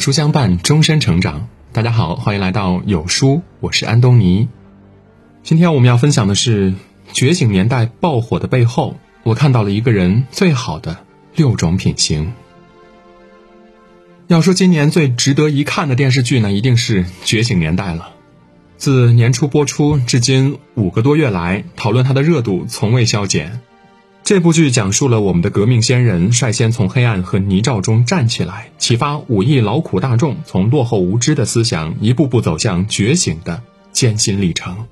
书相伴，终身成长。大家好，欢迎来到有书，我是安东尼。今天我们要分享的是《觉醒年代》爆火的背后，我看到了一个人最好的六种品行。要说今年最值得一看的电视剧呢，一定是《觉醒年代》了。自年初播出至今五个多月来，讨论它的热度从未消减。这部剧讲述了我们的革命先人率先从黑暗和泥沼中站起来，启发五亿劳苦大众从落后无知的思想一步步走向觉醒的艰辛历程。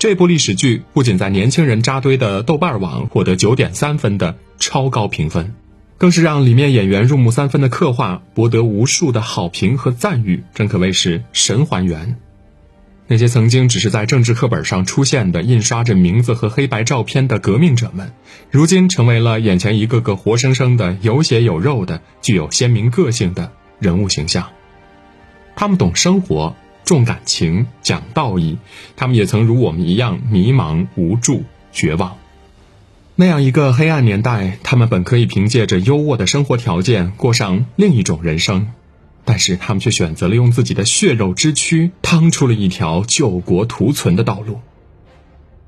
这部历史剧不仅在年轻人扎堆的豆瓣网获得九点三分的超高评分，更是让里面演员入木三分的刻画博得无数的好评和赞誉，真可谓是神还原。那些曾经只是在政治课本上出现的、印刷着名字和黑白照片的革命者们，如今成为了眼前一个个活生生的、有血有肉的、具有鲜明个性的人物形象。他们懂生活、重感情、讲道义，他们也曾如我们一样迷茫、无助、绝望。那样一个黑暗年代，他们本可以凭借着优渥的生活条件过上另一种人生。但是他们却选择了用自己的血肉之躯趟出了一条救国图存的道路。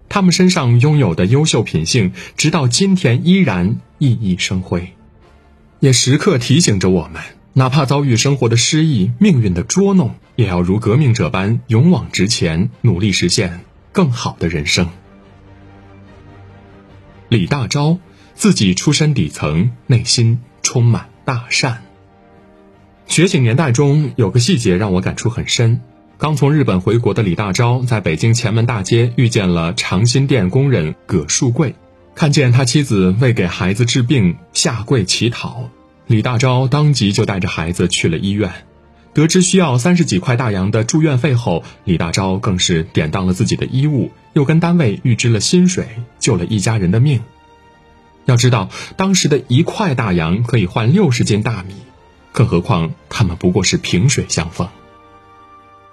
他们身上拥有的优秀品性，直到今天依然熠熠生辉，也时刻提醒着我们：哪怕遭遇生活的失意、命运的捉弄，也要如革命者般勇往直前，努力实现更好的人生。李大钊自己出身底层，内心充满大善。觉醒年代中有个细节让我感触很深。刚从日本回国的李大钊在北京前门大街遇见了长辛店工人葛树贵，看见他妻子为给孩子治病下跪乞讨，李大钊当即就带着孩子去了医院。得知需要三十几块大洋的住院费后，李大钊更是典当了自己的衣物，又跟单位预支了薪水，救了一家人的命。要知道，当时的一块大洋可以换六十斤大米。更何况他们不过是萍水相逢，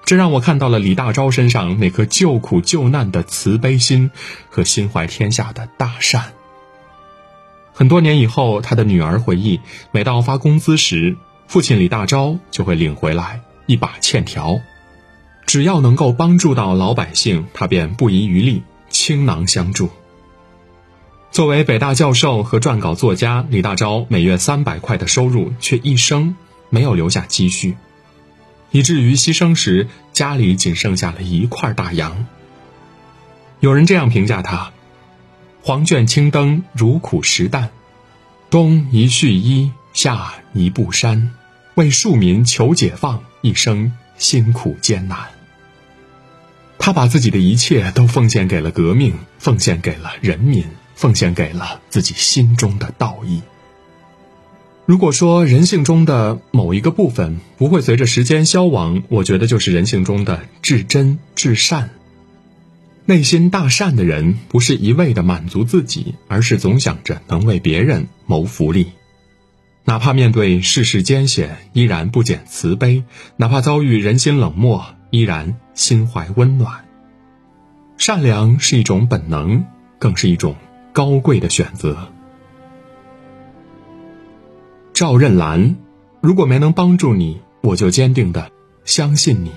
这让我看到了李大钊身上那颗救苦救难的慈悲心和心怀天下的大善。很多年以后，他的女儿回忆，每到发工资时，父亲李大钊就会领回来一把欠条，只要能够帮助到老百姓，他便不遗余力倾囊相助。作为北大教授和撰稿作家，李大钊每月三百块的收入，却一生没有留下积蓄，以至于牺牲时家里仅剩下了一块大洋。有人这样评价他：“黄卷青灯，如苦实淡，冬一絮衣，夏一布衫，为庶民求解放，一生辛苦艰难。”他把自己的一切都奉献给了革命，奉献给了人民。奉献给了自己心中的道义。如果说人性中的某一个部分不会随着时间消亡，我觉得就是人性中的至真至善。内心大善的人，不是一味的满足自己，而是总想着能为别人谋福利。哪怕面对世事艰险，依然不减慈悲；哪怕遭遇人心冷漠，依然心怀温暖。善良是一种本能，更是一种。高贵的选择。赵任兰，如果没能帮助你，我就坚定的相信你。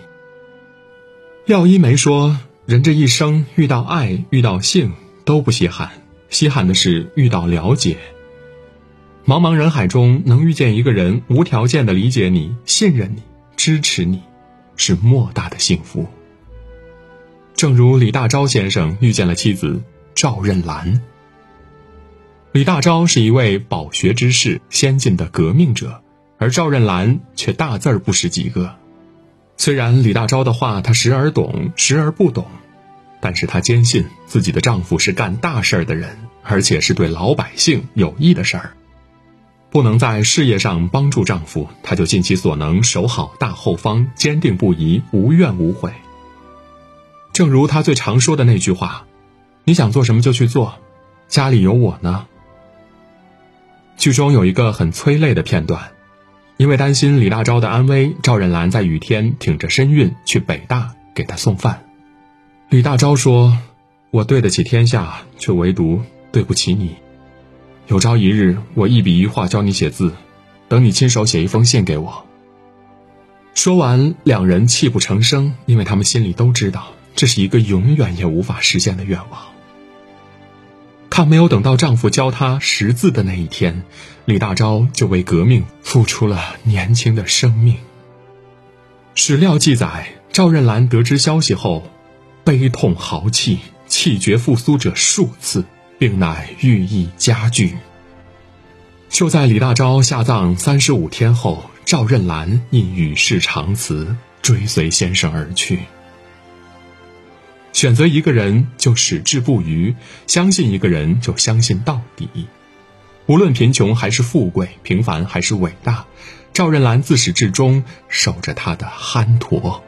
廖一梅说：“人这一生遇到爱、遇到性都不稀罕，稀罕的是遇到了解。茫茫人海中，能遇见一个人无条件的理解你、信任你、支持你，是莫大的幸福。”正如李大钊先生遇见了妻子赵任兰。李大钊是一位饱学之士、先进的革命者，而赵任兰却大字儿不识几个。虽然李大钊的话他时而懂，时而不懂，但是她坚信自己的丈夫是干大事儿的人，而且是对老百姓有益的事儿。不能在事业上帮助丈夫，她就尽其所能守好大后方，坚定不移，无怨无悔。正如她最常说的那句话：“你想做什么就去做，家里有我呢。”剧中有一个很催泪的片段，因为担心李大钊的安危，赵任兰在雨天挺着身孕去北大给他送饭。李大钊说：“我对得起天下，却唯独对不起你。有朝一日，我一笔一画教你写字，等你亲手写一封信给我，说完，两人泣不成声，因为他们心里都知道，这是一个永远也无法实现的愿望。看，没有等到丈夫教她识字的那一天，李大钊就为革命付出了年轻的生命。史料记载，赵任兰得知消息后，悲痛豪气，气绝复苏者数次，并乃愈益加剧。就在李大钊下葬三十五天后，赵任兰因与世长辞，追随先生而去。选择一个人就矢志不渝，相信一个人就相信到底。无论贫穷还是富贵，平凡还是伟大，赵任兰自始至终守着他的憨驼。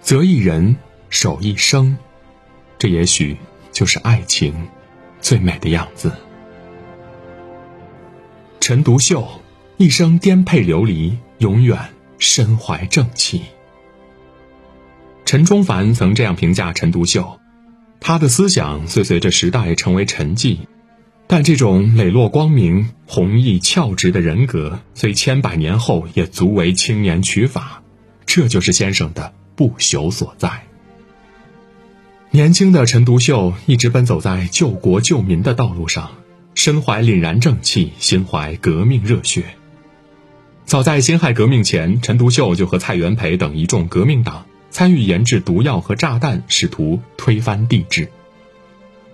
择一人，守一生，这也许就是爱情最美的样子。陈独秀一生颠沛流离，永远身怀正气。陈忠凡曾这样评价陈独秀：他的思想虽随着时代成为沉寂，但这种磊落光明、弘毅翘直的人格，虽千百年后也足为青年取法。这就是先生的不朽所在。年轻的陈独秀一直奔走在救国救民的道路上。身怀凛然正气，心怀革命热血。早在辛亥革命前，陈独秀就和蔡元培等一众革命党参与研制毒药和炸弹，试图推翻帝制。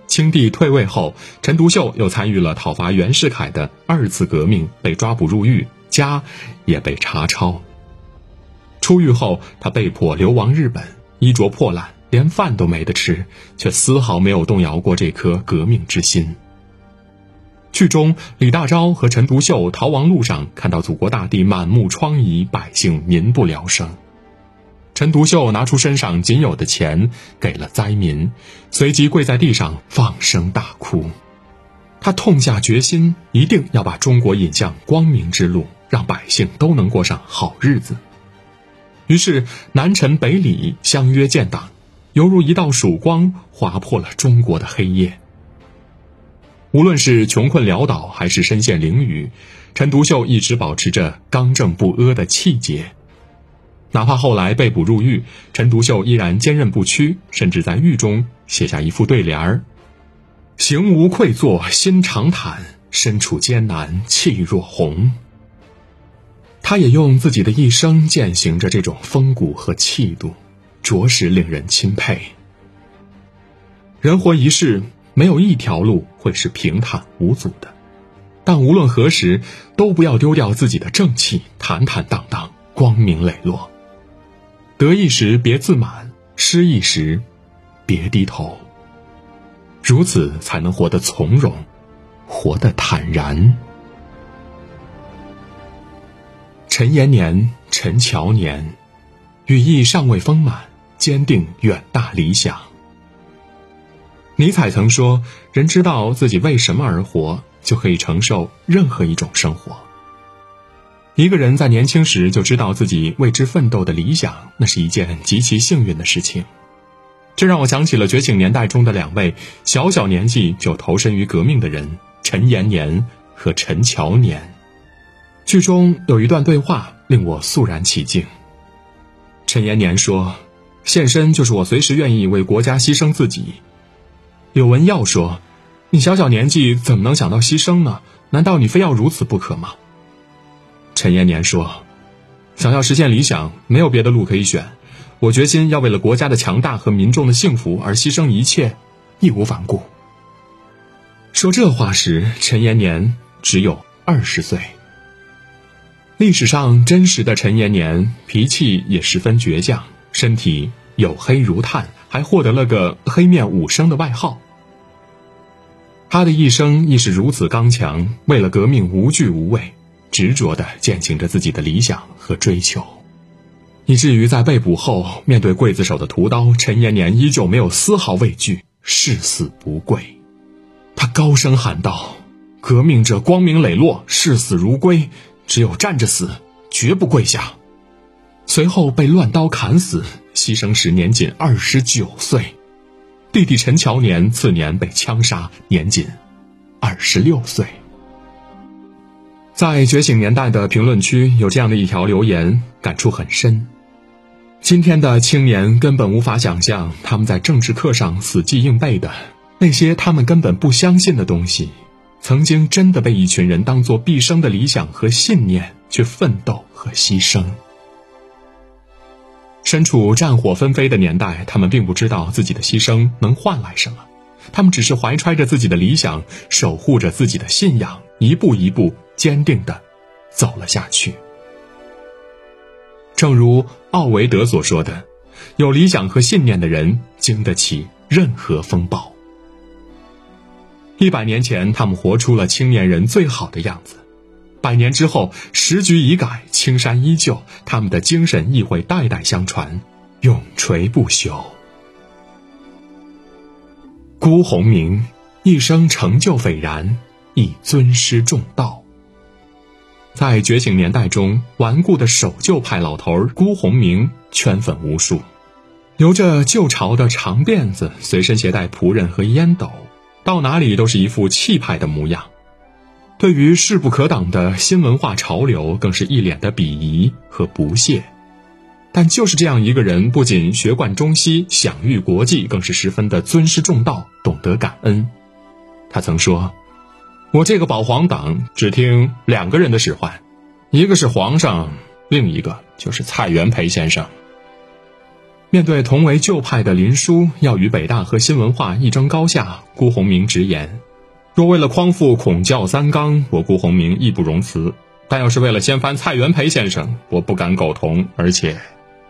清帝退位后，陈独秀又参与了讨伐袁世凯的二次革命，被抓捕入狱，家也被查抄。出狱后，他被迫流亡日本，衣着破烂，连饭都没得吃，却丝毫没有动摇过这颗革命之心。剧中，李大钊和陈独秀逃亡路上，看到祖国大地满目疮痍，百姓民不聊生。陈独秀拿出身上仅有的钱给了灾民，随即跪在地上放声大哭。他痛下决心，一定要把中国引向光明之路，让百姓都能过上好日子。于是，南陈北李相约建党，犹如一道曙光，划破了中国的黑夜。无论是穷困潦倒，还是身陷囹圄，陈独秀一直保持着刚正不阿的气节。哪怕后来被捕入狱，陈独秀依然坚韧不屈，甚至在狱中写下一副对联儿：“行无愧坐心常坦，身处艰难气若虹。”他也用自己的一生践行着这种风骨和气度，着实令人钦佩。人活一世。没有一条路会是平坦无阻的，但无论何时，都不要丢掉自己的正气，坦坦荡荡，光明磊落。得意时别自满，失意时别低头。如此才能活得从容，活得坦然。陈延年，陈乔年，羽翼尚未丰满，坚定远大理想。尼采曾说：“人知道自己为什么而活，就可以承受任何一种生活。”一个人在年轻时就知道自己为之奋斗的理想，那是一件极其幸运的事情。这让我想起了《觉醒年代》中的两位小小年纪就投身于革命的人——陈延年和陈乔年。剧中有一段对话令我肃然起敬。陈延年说：“献身就是我随时愿意为国家牺牲自己。”柳文耀说：“你小小年纪怎么能想到牺牲呢？难道你非要如此不可吗？”陈延年说：“想要实现理想，没有别的路可以选。我决心要为了国家的强大和民众的幸福而牺牲一切，义无反顾。”说这话时，陈延年只有二十岁。历史上真实的陈延年，脾气也十分倔强，身体黝黑如炭。还获得了个“黑面武生”的外号。他的一生亦是如此刚强，为了革命无惧无畏，执着地践行着自己的理想和追求，以至于在被捕后，面对刽子手的屠刀，陈延年依旧没有丝毫畏惧，誓死不跪。他高声喊道：“革命者光明磊落，视死如归，只有站着死，绝不跪下。”随后被乱刀砍死。牺牲时年仅二十九岁，弟弟陈乔年次年被枪杀，年仅二十六岁。在觉醒年代的评论区有这样的一条留言，感触很深。今天的青年根本无法想象，他们在政治课上死记硬背的那些他们根本不相信的东西，曾经真的被一群人当做毕生的理想和信念去奋斗和牺牲。身处战火纷飞的年代，他们并不知道自己的牺牲能换来什么，他们只是怀揣着自己的理想，守护着自己的信仰，一步一步坚定的走了下去。正如奥维德所说的：“有理想和信念的人，经得起任何风暴。”一百年前，他们活出了青年人最好的样子。百年之后，时局已改，青山依旧，他们的精神亦会代代相传，永垂不朽。辜鸿铭一生成就斐然，亦尊师重道。在觉醒年代中，顽固的守旧派老头辜鸿铭圈粉无数，留着旧朝的长辫子，随身携带仆人和烟斗，到哪里都是一副气派的模样。对于势不可挡的新文化潮流，更是一脸的鄙夷和不屑。但就是这样一个人，不仅学贯中西，享誉国际，更是十分的尊师重道，懂得感恩。他曾说：“我这个保皇党只听两个人的使唤，一个是皇上，另一个就是蔡元培先生。”面对同为旧派的林殊要与北大和新文化一争高下，辜鸿铭直言。若为了匡复孔教三纲，我辜鸿铭义不容辞；但要是为了掀翻蔡元培先生，我不敢苟同，而且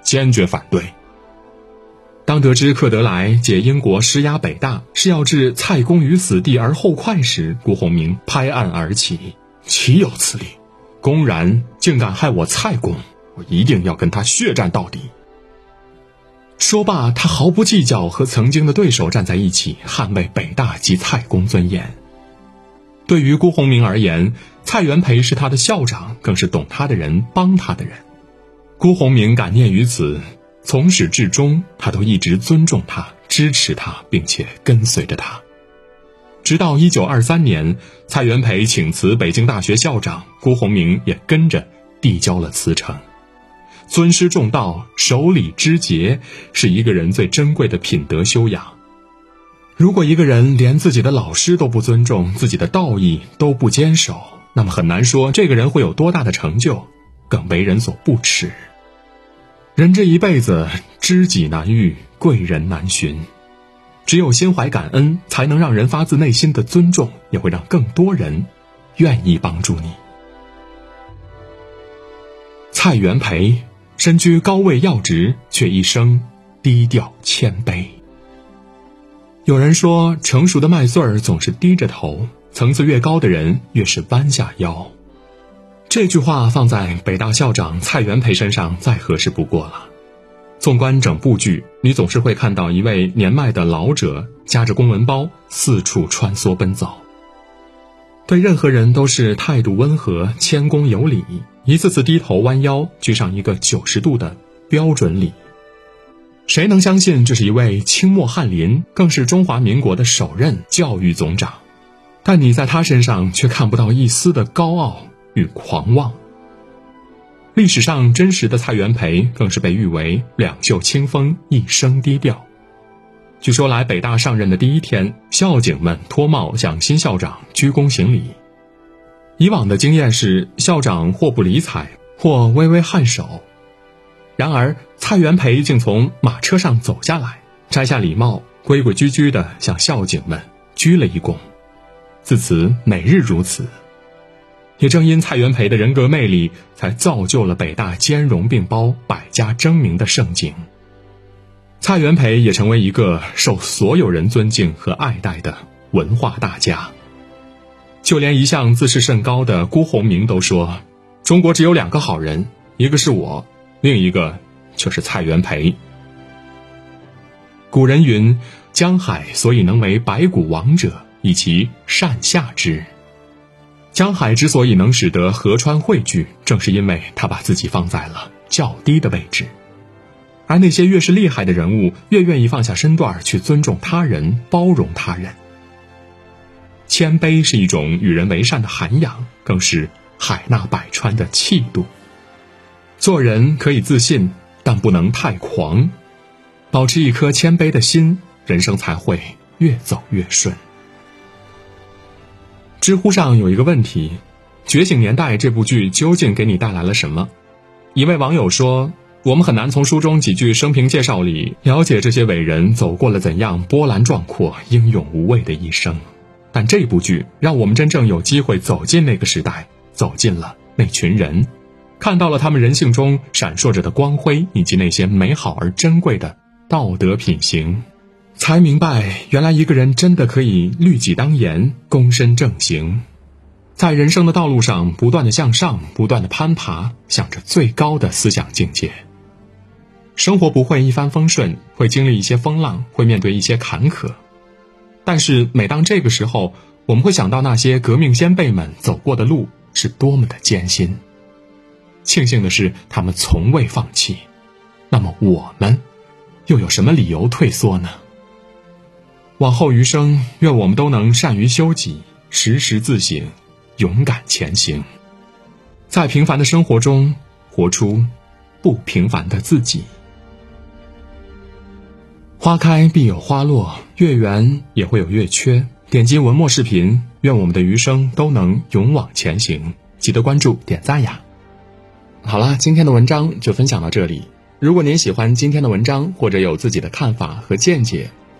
坚决反对。当得知克德莱借英国施压北大是要置蔡公于死地而后快时，顾鸿铭拍案而起：“岂有此理！公然竟敢害我蔡公，我一定要跟他血战到底！”说罢，他毫不计较和曾经的对手站在一起，捍卫北大及蔡公尊严。对于辜鸿铭而言，蔡元培是他的校长，更是懂他的人、帮他的人。辜鸿铭感念于此，从始至终，他都一直尊重他、支持他，并且跟随着他。直到一九二三年，蔡元培请辞北京大学校长，辜鸿铭也跟着递交了辞呈。尊师重道、守礼知节，是一个人最珍贵的品德修养。如果一个人连自己的老师都不尊重，自己的道义都不坚守，那么很难说这个人会有多大的成就，更为人所不齿。人这一辈子，知己难遇，贵人难寻，只有心怀感恩，才能让人发自内心的尊重，也会让更多人愿意帮助你。蔡元培身居高位要职，却一生低调谦卑。有人说，成熟的麦穗儿总是低着头，层次越高的人越是弯下腰。这句话放在北大校长蔡元培身上再合适不过了。纵观整部剧，你总是会看到一位年迈的老者夹着公文包四处穿梭奔走，对任何人都是态度温和、谦恭有礼，一次次低头弯腰鞠上一个九十度的标准礼。谁能相信这是一位清末翰林，更是中华民国的首任教育总长？但你在他身上却看不到一丝的高傲与狂妄。历史上真实的蔡元培，更是被誉为两袖清风，一生低调。据说来北大上任的第一天，校警们脱帽向新校长鞠躬行礼。以往的经验是，校长或不理睬，或微微颔首。然而，蔡元培竟从马车上走下来，摘下礼帽，规规矩矩地向校警们鞠了一躬。自此，每日如此。也正因蔡元培的人格魅力，才造就了北大兼容并包、百家争鸣的盛景。蔡元培也成为一个受所有人尊敬和爱戴的文化大家。就连一向自视甚高的辜鸿铭都说：“中国只有两个好人，一个是我。”另一个就是蔡元培。古人云：“江海所以能为百谷王者，以其善下之。”江海之所以能使得河川汇聚，正是因为他把自己放在了较低的位置。而那些越是厉害的人物，越愿意放下身段去尊重他人、包容他人。谦卑是一种与人为善的涵养，更是海纳百川的气度。做人可以自信，但不能太狂，保持一颗谦卑的心，人生才会越走越顺。知乎上有一个问题：《觉醒年代》这部剧究竟给你带来了什么？一位网友说：“我们很难从书中几句生平介绍里了解这些伟人走过了怎样波澜壮阔、英勇无畏的一生。但这部剧让我们真正有机会走进那个时代，走进了那群人，看到了他们人性中闪烁着的光辉，以及那些美好而珍贵的道德品行。”才明白，原来一个人真的可以律己当严、躬身正行，在人生的道路上不断的向上、不断的攀爬，向着最高的思想境界。生活不会一帆风顺，会经历一些风浪，会面对一些坎坷。但是每当这个时候，我们会想到那些革命先辈们走过的路是多么的艰辛。庆幸的是，他们从未放弃。那么我们，又有什么理由退缩呢？往后余生，愿我们都能善于修己，时时自省，勇敢前行，在平凡的生活中活出不平凡的自己。花开必有花落，月圆也会有月缺。点击文末视频，愿我们的余生都能勇往前行。记得关注、点赞呀！好了，今天的文章就分享到这里。如果您喜欢今天的文章，或者有自己的看法和见解。